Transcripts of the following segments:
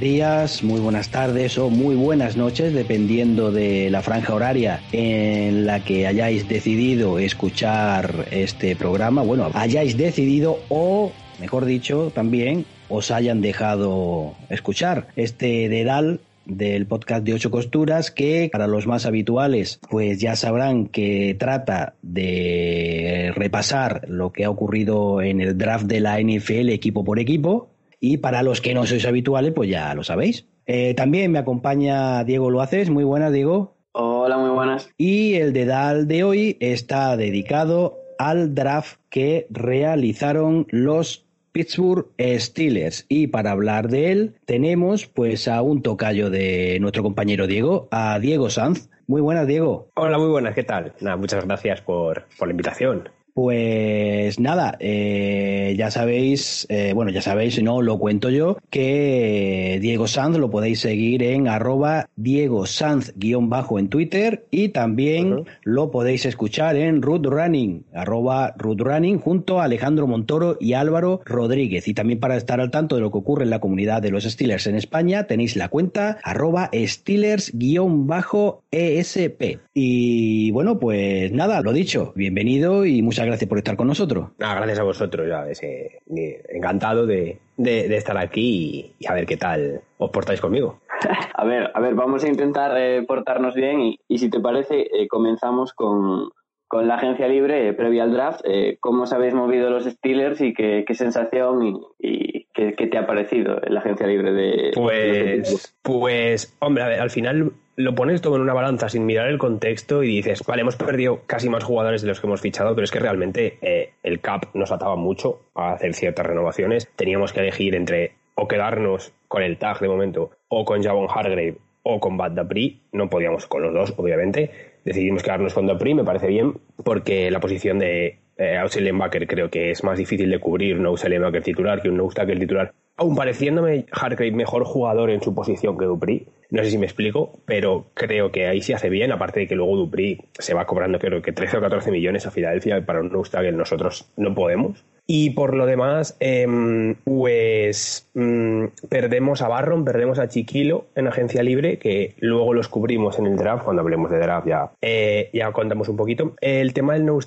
buenos días, muy buenas tardes o muy buenas noches, dependiendo de la franja horaria en la que hayáis decidido escuchar este programa. Bueno, hayáis decidido o, mejor dicho, también os hayan dejado escuchar este dedal del podcast de ocho costuras que para los más habituales pues ya sabrán que trata de repasar lo que ha ocurrido en el draft de la NFL equipo por equipo y para los que no sois habituales pues ya lo sabéis. Eh, también me acompaña Diego Loaces, muy buenas Diego. Hola, muy buenas. Y el dedal de hoy está dedicado al draft que realizaron los Pittsburgh Steelers. Y para hablar de él, tenemos pues a un tocayo de nuestro compañero Diego, a Diego Sanz. Muy buenas, Diego. Hola, muy buenas, ¿qué tal? Nada, muchas gracias por, por la invitación. Pues nada, eh, ya sabéis, eh, bueno, ya sabéis, si no lo cuento yo, que Diego Sanz lo podéis seguir en arroba Diego Sanz guion bajo en Twitter y también lo podéis escuchar en Root Running, arroba Root Running junto a Alejandro Montoro y Álvaro Rodríguez. Y también para estar al tanto de lo que ocurre en la comunidad de los Steelers en España, tenéis la cuenta arroba Steelers guion bajo ESP. Y bueno, pues nada, lo dicho, bienvenido y muchas gracias por estar con nosotros. gracias a vosotros, ya ves, eh, encantado de, estar aquí y, a ver qué tal os portáis conmigo. A ver, a ver, vamos a intentar eh, portarnos bien y, si te parece, eh, comenzamos con, la agencia libre previa al draft. ¿Cómo os habéis movido los Steelers y qué, sensación y, qué, te ha parecido la agencia libre de... Pues, pues hombre, a ver, al final lo pones todo en una balanza sin mirar el contexto y dices, vale, hemos perdido casi más jugadores de los que hemos fichado, pero es que realmente eh, el cap nos ataba mucho a hacer ciertas renovaciones. Teníamos que elegir entre o quedarnos con el tag de momento o con Javon Hargrave o con Bad Dapri. No podíamos con los dos, obviamente. Decidimos quedarnos con Dapri, me parece bien, porque la posición de eh, Baker creo que es más difícil de cubrir un outside Baker titular que un no el titular. Aún pareciéndome Hargrave mejor jugador en su posición que Dupri, no sé si me explico, pero creo que ahí sí hace bien, aparte de que luego Dupri se va cobrando creo que 13 o 14 millones a Filadelfia para un que nosotros no podemos. Y por lo demás, em, pues mm, perdemos a Barron, perdemos a Chiquilo en agencia libre, que luego los cubrimos en el draft, cuando hablemos de draft ya, eh, ya contamos un poquito. El tema del no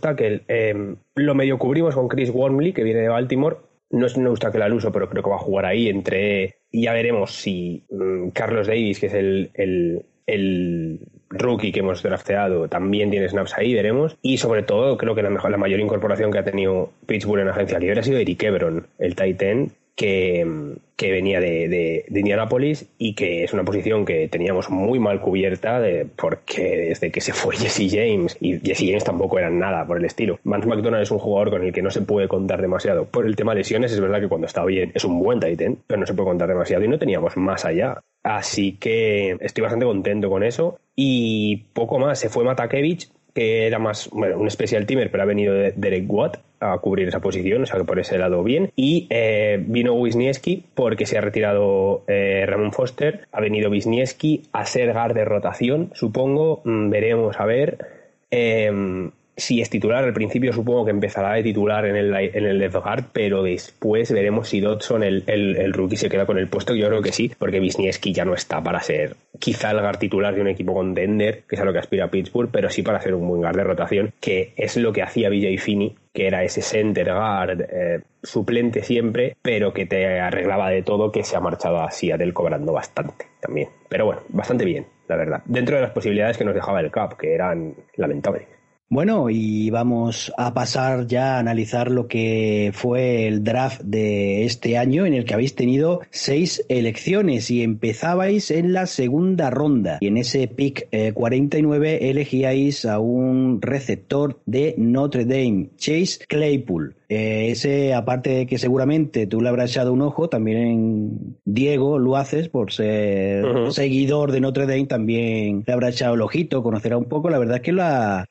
eh, lo medio cubrimos con Chris Wormley, que viene de Baltimore, no es no que al uso, pero creo que va a jugar ahí entre. Y ya veremos si mm, Carlos Davis, que es el, el, rookie que hemos drafteado, también tiene snaps ahí, veremos. Y sobre todo, creo que la, mejor, la mayor incorporación que ha tenido Pittsburgh en agencia libre ha sido Eric Ebron, el Titan, que, venía de, de, Indianapolis y que es una posición que teníamos muy mal cubierta porque desde que se fue Jesse James y Jesse James tampoco eran nada por el estilo. Vance McDonald es un jugador con el que no se puede contar demasiado. Por el tema de lesiones es verdad que cuando está bien es un buen Titan, pero no se puede contar demasiado y no teníamos más allá. Así que estoy bastante contento con eso. Y poco más, se fue Matakevich, que era más bueno, un special teamer, pero ha venido Derek Watt a cubrir esa posición, o sea que por ese lado bien. Y eh, vino Wisniewski porque se ha retirado eh, Ramón Foster, ha venido Wisniewski a ser guard de rotación, supongo, mm, veremos a ver. Em, si es titular, al principio supongo que empezará de titular en el, en el left guard, pero después veremos si Dodson, el, el, rookie, se queda con el puesto. Yo creo que sí, porque Wisniewski ya no está para ser quizá el guard titular de un equipo contender, que es a lo que aspira Pittsburgh, pero sí para ser un buen guard de rotación, que es lo que hacía BJ Finney, que era ese center guard eh, suplente siempre, pero que te arreglaba de todo, que se ha marchado a Seattle cobrando bastante también. Pero bueno, bastante bien, la verdad. Dentro de las posibilidades que nos dejaba el Cup, que eran lamentables. Bueno, y vamos a pasar ya a analizar lo que fue el draft de este año en el que habéis tenido seis elecciones y empezabais en la segunda ronda. Y en ese pick 49 eh, elegíais a un receptor de Notre Dame, Chase Claypool. Eh, ese, aparte de que seguramente tú le habrás echado un ojo, también Diego lo haces por ser seguidor de Notre Dame, también le habrá echado el ojito, conocerá un poco. La verdad es que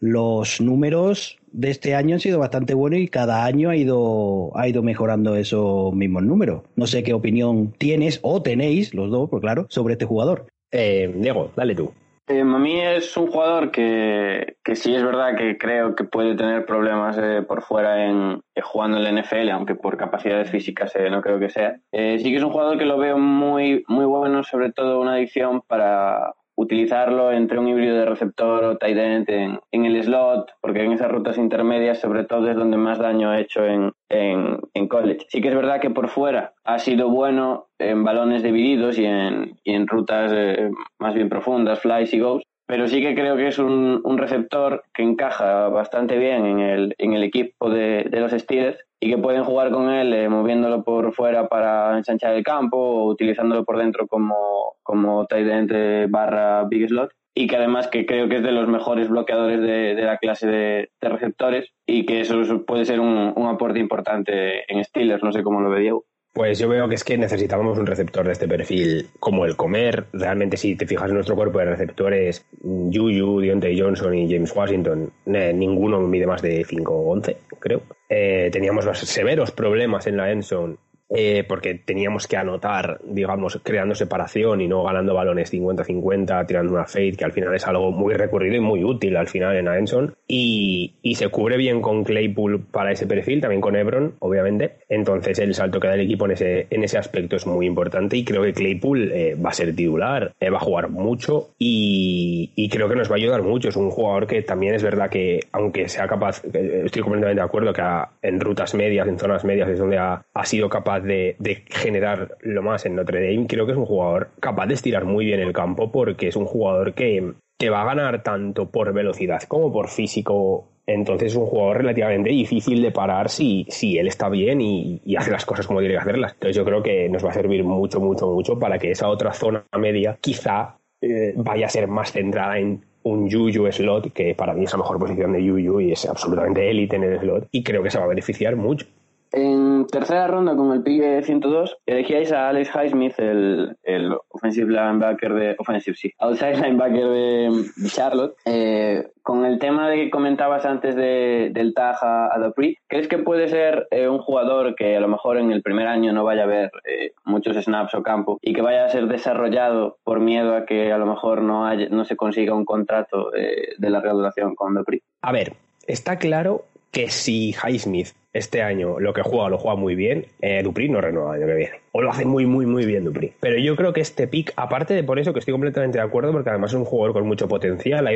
los números de este año han sido bastante buenos y cada año ha ido, ha ido mejorando esos mismos números. No sé qué opinión tienes o tenéis, los dos, pues claro, sobre este jugador. Eh, Diego, dale tú. Eh, a mí es un jugador que, que, sí es verdad que creo que puede tener problemas eh, por fuera en eh, jugando en la NFL, aunque por capacidades físicas no creo que sea. sí que es un jugador que lo veo muy, muy bueno, sobre todo una adicción para utilizarlo entre un híbrido de receptor o tight end en, en, el slot, porque en esas rutas intermedias sobre todo es donde más daño ha hecho en, en, en, college. Sí que es verdad que por fuera ha sido bueno en balones divididos y en, y en rutas eh, más bien profundas, flies y goes, pero sí que creo que es un, un receptor que encaja bastante bien en el, en el equipo de, de, los Steelers y que pueden jugar con él eh, moviéndolo por fuera para ensanchar el campo o utilizándolo por dentro como, como tight end barra big slot y que además que creo que es de los mejores bloqueadores de, de la clase de, de, receptores y que eso puede ser un, un aporte importante en Steelers, no sé cómo lo ve Diego. Pues yo veo que es que necesitábamos un receptor de este perfil como el comer. Realmente, si te fijas en nuestro cuerpo de receptores, Juju, Deontay Johnson y James Washington, ninguno mide más de 5 o 11, creo. Eh, teníamos severos problemas en la endzone eh, porque teníamos que anotar, digamos, creando separación y no ganando balones 50-50, tirando una fade, que al final es algo muy recurrido y muy útil al final en Aenson. Y, y se cubre bien con Claypool para ese perfil, también con Ebron, obviamente. Entonces el salto que da el equipo en ese, en ese aspecto es muy importante y creo que Claypool eh, va a ser titular, eh, va a jugar mucho y, y, creo que nos va a ayudar mucho. Es un jugador que también es verdad que, aunque sea capaz, estoy completamente de acuerdo que en rutas medias, en zonas medias es donde ha, ha sido capaz de, generar lo más en Notre Dame, creo que es un jugador capaz de estirar muy bien el campo porque es un jugador que, que va a ganar tanto por velocidad como por físico. Entonces es un jugador relativamente difícil de parar si, si él está bien y, hace las cosas como tiene que hacerlas. Entonces yo creo que nos va a servir mucho, mucho, mucho para que esa otra zona media quizá eh, vaya a ser más centrada en un Yuyu slot, que para mí es la mejor posición de Yuyu y es absolutamente élite en el slot, y creo que se va a beneficiar mucho. En tercera ronda, con el pick 102, elegíais a Alex Highsmith, el, el offensive linebacker de. Offensive, sí. Outside linebacker de, Charlotte. Eh, con el tema de que comentabas antes de, del tag a, Dupree, ¿crees que puede ser eh, un jugador que a lo mejor en el primer año no vaya a ver eh, muchos snaps o campo y que vaya a ser desarrollado por miedo a que a lo mejor no, no se consiga un contrato de larga duración con Dupree? A ver, está claro que si Highsmith este año lo que juega lo juega muy bien, eh, Dupri no renueva el año que viene. O lo hace muy, muy, muy bien Dupri. Pero yo creo que este pick, aparte de por eso que estoy completamente de acuerdo, porque además es un jugador con mucho potencial,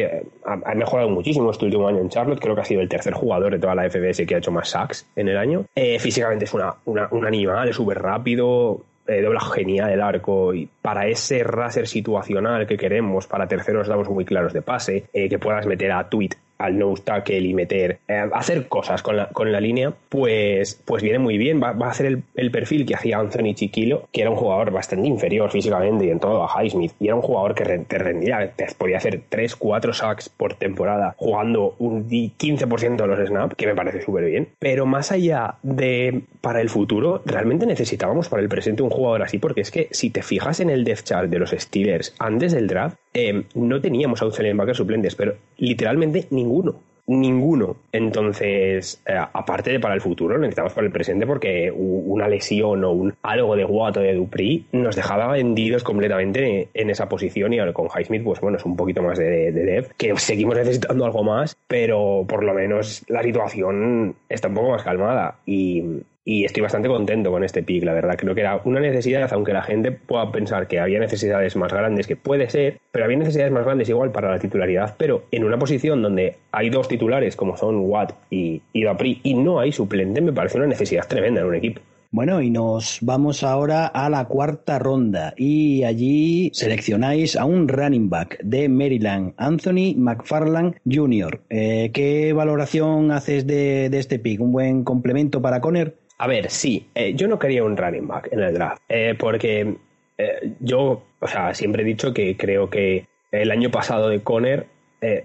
ha, mejorado muchísimo este último año en Charlotte, creo que ha sido el tercer jugador de toda la FBS que ha hecho más sacks en el año. Eh, físicamente es una, un animal, es súper rápido, eh, dobla genial el arco y para ese racer situacional que queremos, para terceros damos muy claros de pase, eh, que puedas meter a tweet al no tackle y meter, eh, hacer cosas con la, con la línea, pues, pues viene muy bien. Va, va a hacer el, el, perfil que hacía Anthony Chiquilo, que era un jugador bastante inferior físicamente y en todo a Highsmith, y era un jugador que te rendía, te podía hacer 3, 4 sacks por temporada jugando un 15% de los snaps, que me parece súper bien. Pero más allá de para el futuro, realmente necesitábamos para el presente un jugador así, porque es que si te fijas en el depth chart de los Steelers antes del draft, eh, no teníamos outside linebackers suplentes, pero literalmente ninguno. Ninguno. Entonces, eh, aparte de para el futuro, necesitamos para el presente porque una lesión o un algo de guato de Dupri nos dejaba vendidos completamente en esa posición y ahora con Highsmith, pues bueno, es un poquito más de, de dev, que seguimos necesitando algo más, pero por lo menos la situación está un poco más calmada y y estoy bastante contento con este pick, la verdad. Creo que era una necesidad, aunque la gente pueda pensar que había necesidades más grandes, que puede ser, pero había necesidades más grandes igual para la titularidad, pero en una posición donde hay dos titulares como son Watt y, y Dapri y no hay suplente, me parece una necesidad tremenda en un equipo. Bueno, y nos vamos ahora a la cuarta ronda y allí seleccionáis a un running back de Maryland, Anthony McFarland Jr. Eh, ¿Qué valoración haces de, de este pick? ¿Un buen complemento para Conner? A ver, sí, eh, yo no quería un running back en el draft, eh, porque eh, yo, o sea, siempre he dicho que creo que el año pasado de Conner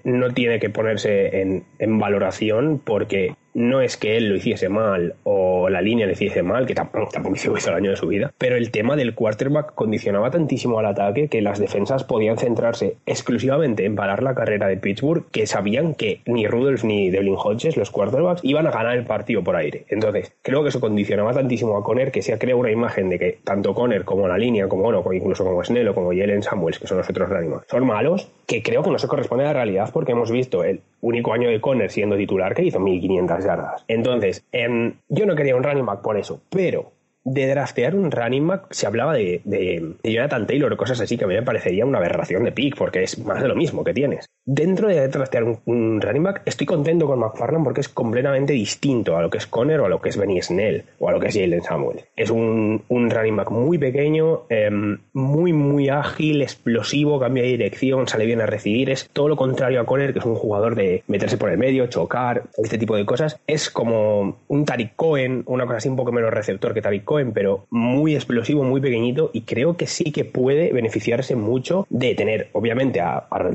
no tiene que ponerse en, en, valoración porque no es que él lo hiciese mal o la línea lo hiciese mal, que tampoco, tampoco hizo el año de su vida, pero el tema del quarterback condicionaba tantísimo al ataque que las defensas podían centrarse exclusivamente en parar la carrera de Pittsburgh, que sabían que ni Rudolph ni Devlin Hodges, los quarterbacks, iban a ganar el partido por aire. Entonces, creo que eso condicionaba tantísimo a Conner que se ha creado una imagen de que tanto Conner como la línea, como bueno, incluso como Snell o como Jalen Samuels, que son los otros running son malos, que creo que no se corresponde a la realidad porque hemos visto el único año de Conner siendo titular que hizo 1500 Entonces, em, yo no quería un running back por eso, pero de draftear un running back se hablaba de, de, de, Jonathan Taylor o cosas así que a mí me parecería una aberración de pick porque es más de lo mismo que tienes. Dentro de draftear un, running back estoy contento con McFarland porque es completamente distinto a lo que es Conner o a lo que es Benny Snell o a lo que es Jalen Samuel. Es un, un running back muy pequeño, em, muy muy ágil, explosivo, cambia de dirección, sale bien a recibir. Es todo lo contrario a Conner que es un jugador de meterse por el medio, chocar, este tipo de cosas. Es como un Tariq Cohen, una cosa así un poco menos receptor que Tariq pero muy explosivo, muy pequeñito y creo que sí que puede beneficiarse mucho de tener, obviamente, a, a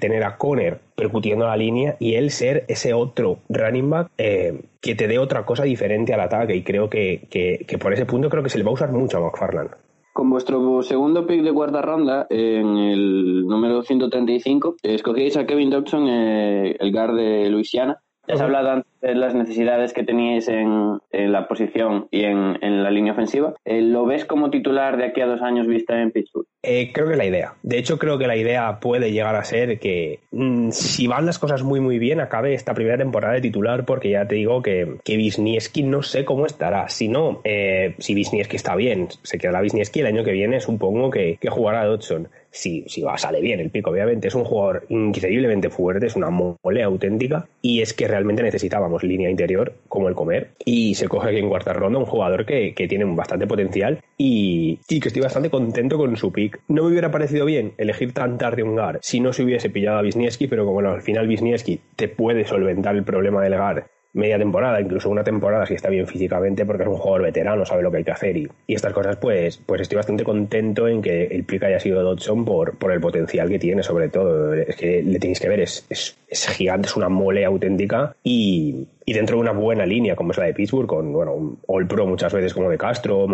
tener a Conner percutiendo la línea y él ser ese otro running back eh, que te dé otra cosa diferente al ataque y creo que, que, por ese punto creo que se le va a usar mucho a McFarland. Con vuestro segundo pick de cuarta ronda, en el número 135, escogéis a Kevin Dobson, eh, el guard de Luisiana. Ya has hablado antes de las necesidades que teníais en, la posición y en, la línea ofensiva. Eh, ¿Lo ves como titular de aquí a dos años vista en Pittsburgh? Eh, creo que la idea. De hecho, creo que la idea puede llegar a ser que mm, si van las cosas muy muy bien, acabe esta primera temporada de titular, porque ya te digo que, que Wisniewski no sé cómo estará. Si no, eh, si Wisniewski está bien, se quedará Wisniewski el año que viene, supongo que, que jugará Dodson si, si sale bien el pico, obviamente. Es un jugador increíblemente fuerte, es una mole auténtica y es que realmente necesitábamos línea interior como el comer y se coge aquí en cuarta ronda un jugador que, que tiene bastante potencial y, y, que estoy bastante contento con su pick. No me hubiera parecido bien elegir tan tarde un GAR si no se hubiese pillado a Wisniewski, pero como al final Wisniewski te puede solventar el problema del GAR media temporada, incluso una temporada si está bien físicamente, porque es un jugador veterano, sabe lo que hay que hacer y, estas cosas, pues, pues estoy bastante contento en que el pick haya sido Dodson por, por el potencial que tiene, sobre todo. Es que le tenéis que ver, es, es, es gigante, es una mole auténtica y, y dentro de una buena línea como es la de Pittsburgh, con bueno, un All Pro muchas veces como de Castro,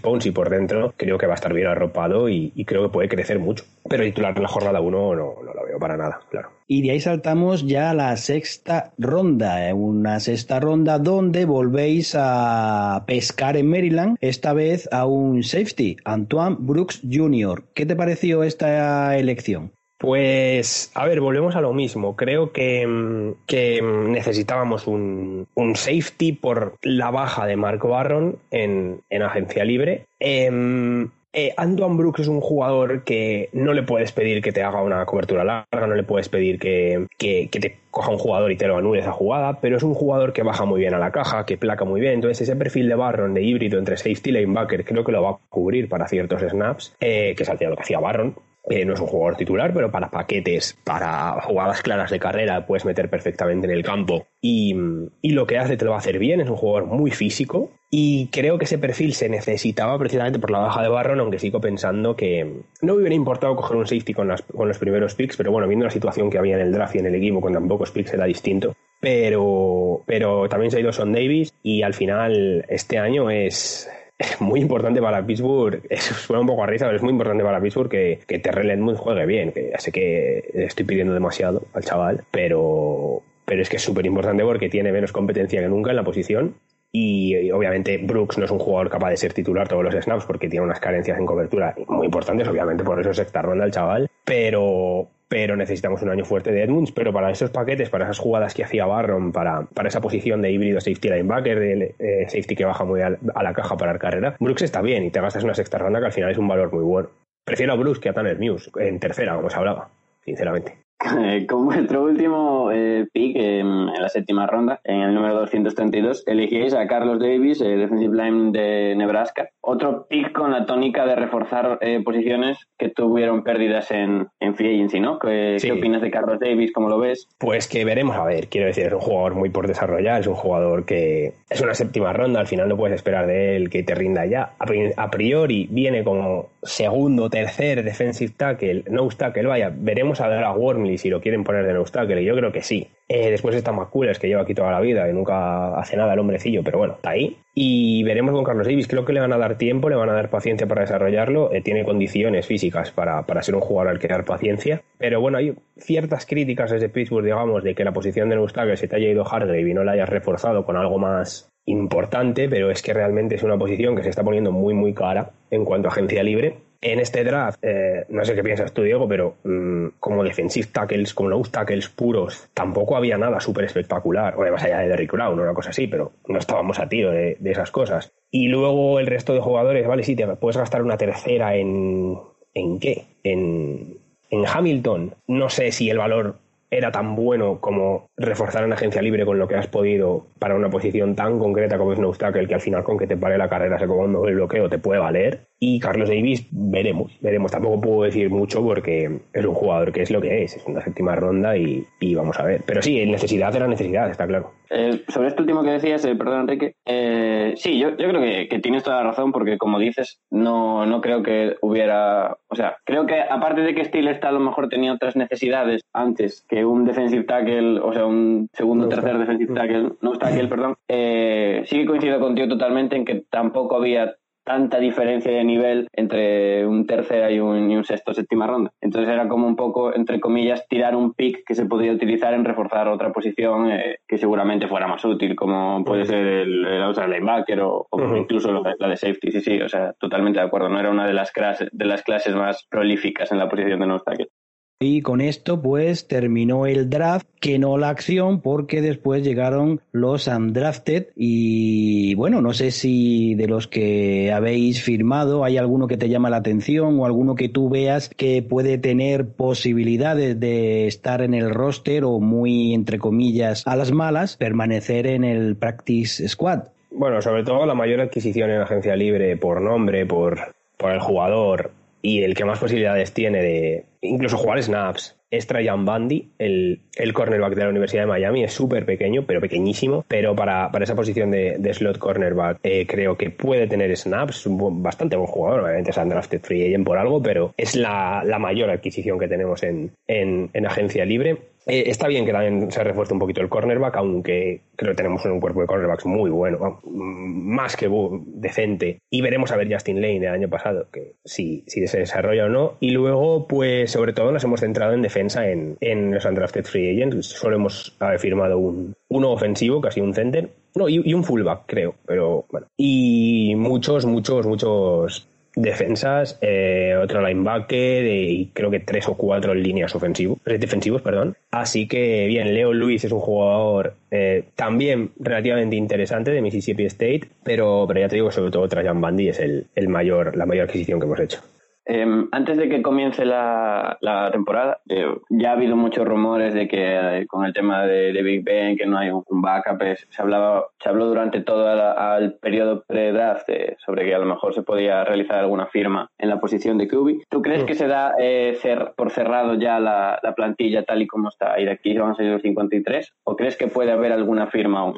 Ponce y por dentro, creo que va a estar bien arropado y, creo que puede crecer mucho. Pero titular en la jornada 1 no, no lo veo para nada, claro. Y de ahí saltamos ya a la sexta ronda, ¿eh? una sexta ronda donde volvéis a pescar en Maryland, esta vez a un safety, Antoine Brooks Jr. ¿Qué te pareció esta elección? Pues, a ver, volvemos a lo mismo. Creo que, mm, necesitábamos un, safety por la baja de Marco Barron en, agencia libre. Em, eh, Antoine Brooks es un jugador que no le puedes pedir que te haga una cobertura larga, no le puedes pedir que, que, te coja un jugador y te lo anule esa jugada, pero es un jugador que baja muy bien a la caja, que placa muy bien. Entonces, ese perfil de Barron de híbrido entre safety y linebacker creo que lo va a cubrir para ciertos snaps, eh, que es lo que hacía Barron. Eh, no es un jugador titular, pero para paquetes, para jugadas claras de carrera, puedes meter perfectamente en el campo. Y, lo que hace te lo va a hacer bien, es un jugador muy físico. Y creo que ese perfil se necesitaba precisamente por la baja de Barron, aunque sigo pensando que no me hubiera importado coger un safety con, con los primeros picks, pero bueno, viendo la situación que había en el draft y en el equipo con tan pocos picks era distinto. Pero, pero también se ha ido Son Davis y al final este año es, muy importante para Pittsburgh, eso suena un poco a risa, pero es muy importante para Pittsburgh que, que Terrell Edmonds juegue bien, que ya sé que estoy pidiendo demasiado al chaval, pero, pero es que es súper importante porque tiene menos competencia que nunca en la posición y, obviamente Brooks no es un jugador capaz de ser titular todos los snaps porque tiene unas carencias en cobertura muy importantes, obviamente por eso es sexta ronda el chaval, pero, pero necesitamos un año fuerte de Edmunds, pero para esos paquetes, para esas jugadas que hacía Barron, para, para esa posición de híbrido safety linebacker, de eh, safety que baja muy a, la caja para la carrera, Brooks está bien y te gastas una sexta ronda que al final es un valor muy bueno. Prefiero a Brooks que a Tanner Muse en tercera, como se hablaba, sinceramente. Con vuestro último eh, pick en la séptima ronda, en el número 232, elegíais a Carlos Davis, eh, defensive line de Nebraska. Otro pick con la tónica de reforzar eh, posiciones que tuvieron pérdidas en, en free agency, ¿no? ¿Qué, ¿Qué, opinas de Carlos Davis? ¿Cómo lo ves? Pues que veremos a ver. Quiero decir, es un jugador muy por desarrollar, es un jugador que es una séptima ronda, al final no puedes esperar de él que te rinda ya. A priori viene como segundo, tercer defensive tackle, no tackle, vaya, veremos a ver a Wormley si lo quieren poner de no tackle, yo creo que sí. Eh, después está McCullers, que lleva aquí toda la vida y nunca hace nada el hombrecillo, pero bueno, está ahí. Y veremos con Carlos Davis, creo que le van a dar tiempo, le van a dar paciencia para desarrollarlo, eh, tiene condiciones físicas para, para, ser un jugador al que dar paciencia, pero bueno, hay ciertas críticas desde Pittsburgh, digamos, de que la posición de tackle se te haya ido Hargrave y no la hayas reforzado con algo más importante, pero es que realmente es una posición que se está poniendo muy, muy cara en cuanto a agencia libre. En este draft, eh, no sé qué piensas tú, Diego, pero mm, como defensive tackles, como nose tackles puros, tampoco había nada súper espectacular. O más allá de Derrick Brown o una cosa así, pero no estábamos a tiro de, esas cosas. Y luego el resto de jugadores, vale, sí, te puedes gastar una tercera en. ¿En qué? En, en Hamilton. No sé si el valor era tan bueno como reforzar en agencia libre con lo que has podido para una posición tan concreta como es no el que al final con que te pare la carrera se comando el bloqueo te puede valer. Y Carlos Davis, veremos, veremos. Tampoco puedo decir mucho porque es un jugador que es lo que es, es una séptima ronda y, vamos a ver. Pero sí, necesidad era necesidad, está claro. Eh, sobre esto último que decías, eh, perdón Enrique, eh, sí, yo, yo creo que, que, tienes toda la razón porque como dices, no, no creo que hubiera, o sea, creo que aparte de que Steel está a lo mejor tenía otras necesidades antes que un defensive tackle, o sea, un segundo o tercer defensive tackle, no tackle, perdón, sí que coincido contigo totalmente en que tampoco había tanta diferencia de nivel entre un tercera y un, y un sexto séptima ronda. Entonces era como un poco, entre comillas, tirar un pick que se podría utilizar en reforzar otra posición eh, que seguramente fuera más útil, como puede ser el, el linebacker o, incluso la de safety. Sí, sí, o sea, totalmente de acuerdo. No era una de las, clases, de las clases más prolíficas en la posición de nose tackle. Y con esto pues terminó el draft, que no la acción porque después llegaron los undrafted y bueno, no sé si de los que habéis firmado hay alguno que te llama la atención o alguno que tú veas que puede tener posibilidades de estar en el roster o muy entre comillas a las malas permanecer en el practice squad. Bueno, sobre todo la mayor adquisición en agencia libre por nombre, por, por el jugador y el que más posibilidades tiene de incluso jugar snaps es Trajan Bundy, el, el cornerback de la Universidad de Miami. Es súper pequeño, pero pequeñísimo. Pero para, para esa posición de, slot cornerback eh, creo que puede tener snaps. Es un bastante buen jugador. Obviamente es undrafted free agent por algo, pero es la, la mayor adquisición que tenemos en, en, en agencia libre. Eh, está bien que también se refuerce un poquito el cornerback, aunque creo que tenemos un cuerpo de cornerbacks muy bueno, más que decente. Y veremos a ver Justin Lane del año pasado, que si, si se desarrolla o no. Y luego, pues sobre todo nos hemos centrado en defensa en, en los undrafted free agents. Solo hemos firmado un, uno ofensivo, casi un center. No, y, y un fullback, creo, pero bueno. Y muchos, muchos, muchos defensas, eh, otro linebacker y creo que tres o cuatro líneas ofensivos, defensivos, perdón. Así que bien, Leo Luis es un jugador eh, también relativamente interesante de Mississippi State, pero, pero ya te digo, sobre todo Trajan Bandy es el, el mayor, la mayor adquisición que hemos hecho. Em, antes de que comience la, la temporada, eh, ya ha habido muchos rumores de que eh, con el tema de, Big Ben, que no hay un, backup, se, hablaba, se habló durante todo el periodo pre-draft eh, sobre que a lo mejor se podía realizar alguna firma en la posición de QB. ¿Tú crees que se da cer por cerrado ya la, la, plantilla tal y como está y de aquí van a ser los 53? ¿O crees que puede haber alguna firma aún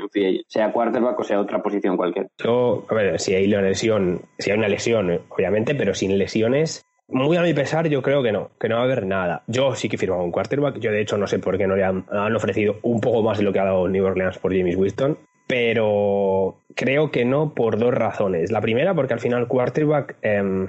sea quarterback o sea otra posición cualquiera? Yo, a ver, si hay una lesión, si hay una lesión, obviamente, pero sin lesiones muy a mi pesar, yo creo que no, que no va a haber nada. Yo sí que firmo un quarterback. Yo, de hecho, no sé por qué no le han, ofrecido un poco más de lo que ha dado New Orleans por James Winston. Pero creo que no por dos razones. La primera, porque al final, quarterback, eh,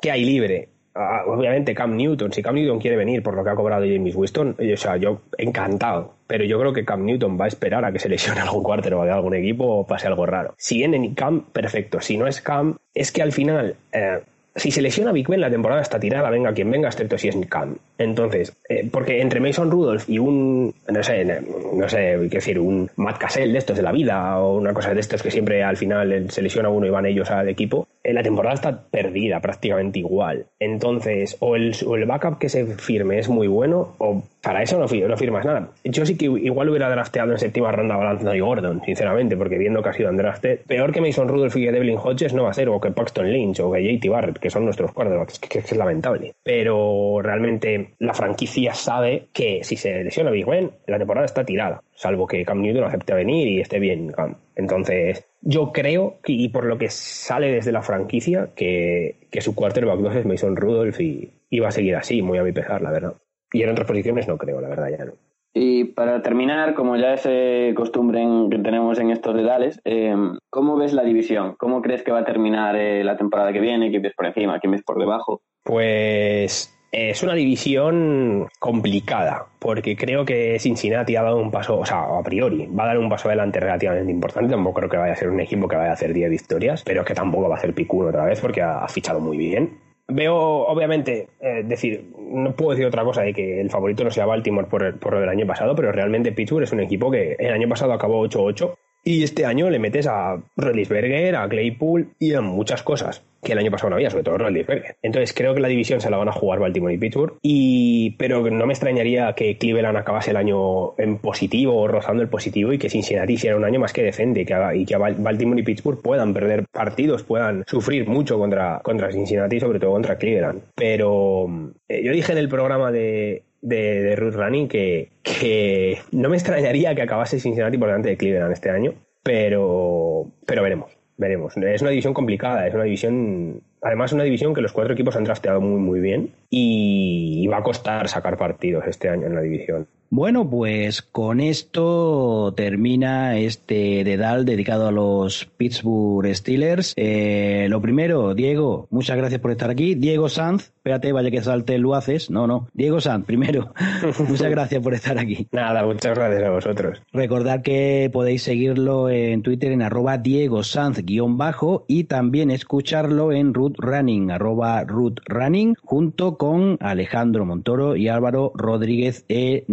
¿qué hay libre? Ah, obviamente, Cam Newton. Si Cam Newton quiere venir por lo que ha cobrado James Winston, o sea, yo encantado. Pero yo creo que Cam Newton va a esperar a que se lesione algún quarterback de algún equipo o pase algo raro. Si viene Cam, perfecto. Si no es Cam, es que al final. Eh, si se lesiona Big Ben, la temporada está tirada, venga quien venga, excepto si es Cam. Entonces, eh, porque entre Mason Rudolph y un, no sé, no sé, qué decir, un Matt Cassell de estos de la vida o una cosa de estos que siempre al final se lesiona uno y van ellos al equipo, la temporada está perdida prácticamente igual. Entonces, o el, backup que se firme es muy bueno, o para eso no, no, firmas nada. Yo sí que igual hubiera drafteado en séptima ronda a Anthony Gordon, sinceramente, porque viendo que ha sido drafted, peor que Mason Rudolph y que Devlin Hodges no va a ser, o que Paxton Lynch o que JT Barrett, que son nuestros quarterbacks, que, que, es lamentable. Pero realmente la franquicia sabe que si se lesiona Big Ben, la temporada está tirada. Salvo que Cam Newton acepte venir y esté bien Cam. Entonces, yo creo, y por lo que sale desde la franquicia, que, que su quarterback 2 es Mason Rudolph y, y va a seguir así, muy a mi pesar, la verdad. Y en otras posiciones no creo, la verdad, ya no. Y para terminar, como ya es eh, costumbre que tenemos en estos dedales, eh, ¿cómo ves la división? ¿Cómo crees que va a terminar eh, la temporada que viene? ¿Quién ves por encima? ¿Quién ves por debajo? Pues es una división complicada, porque creo que Cincinnati ha dado un paso, o sea, a priori, va a dar un paso adelante relativamente importante. Tampoco creo que vaya a ser un equipo que vaya a hacer 10 victorias, pero que tampoco va a hacer picuno otra vez porque ha fichado muy bien. Veo, obviamente, eh, decir, no puedo decir otra cosa de que el favorito no sea Baltimore por, por lo del año pasado, pero realmente Pittsburgh es un equipo que el año pasado acabó 8-8 y este año le metes a Rollinsberger, a Claypool y a muchas cosas que el año pasado no había, sobre todo Rollinsberger. Entonces creo que la división se la van a jugar Baltimore y Pittsburgh, y, pero no me extrañaría que Cleveland acabase el año en positivo o rozando el positivo y que Cincinnati hiciera un año más que decente que y que Baltimore y Pittsburgh puedan perder partidos, puedan sufrir mucho contra, contra Cincinnati, sobre todo contra Cleveland. Pero eh, yo dije en el programa de, de, de Ruth Running que, que no me extrañaría que acabase Cincinnati por delante de Cleveland este año, pero, pero veremos, veremos. Es una división complicada, es una división, además una división que los cuatro equipos han trasteado muy muy bien y va a costar sacar partidos este año en la división. Bueno, pues con esto termina este dedal dedicado a los Pittsburgh Steelers. Eh, lo primero, Diego, muchas gracias por estar aquí. Diego Sanz, espérate, vaya que salte lo haces. No, no. Diego Sanz, primero, muchas gracias por estar aquí. Nada, muchas gracias a vosotros. Recordad que podéis seguirlo en Twitter en arroba Diego Sanz guion bajo y también escucharlo en Root Running, arroba Root Running, junto con Alejandro Montoro y Álvaro Rodríguez e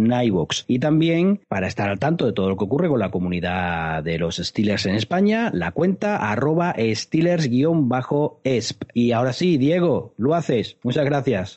y también, para estar al tanto de todo lo que ocurre con la comunidad de los Steelers en España, la cuenta arroba Steelers-esp. Y ahora sí, Diego, lo haces. Muchas gracias.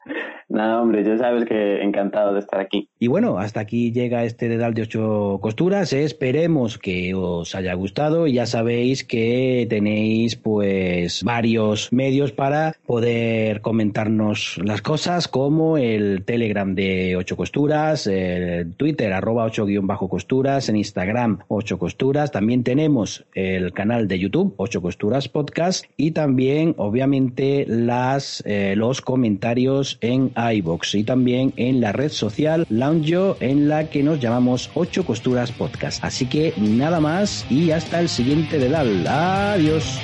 Nada, hombre, ya sabes que encantado de estar aquí. Y bueno, hasta aquí llega este dedal de ocho costuras. Esperemos que os haya gustado. Ya sabéis que tenéis pues varios medios para poder comentarnos las cosas, como el Telegram de ocho costuras, el Twitter arroba ocho guion bajo costuras, en Instagram ocho costuras. También tenemos el canal de YouTube ocho costuras podcast y también obviamente las eh, los comentarios en iBox y también en la red social Lounge en la que nos llamamos 8 Costuras Podcast. Así que nada más y hasta el siguiente dedal. Adiós.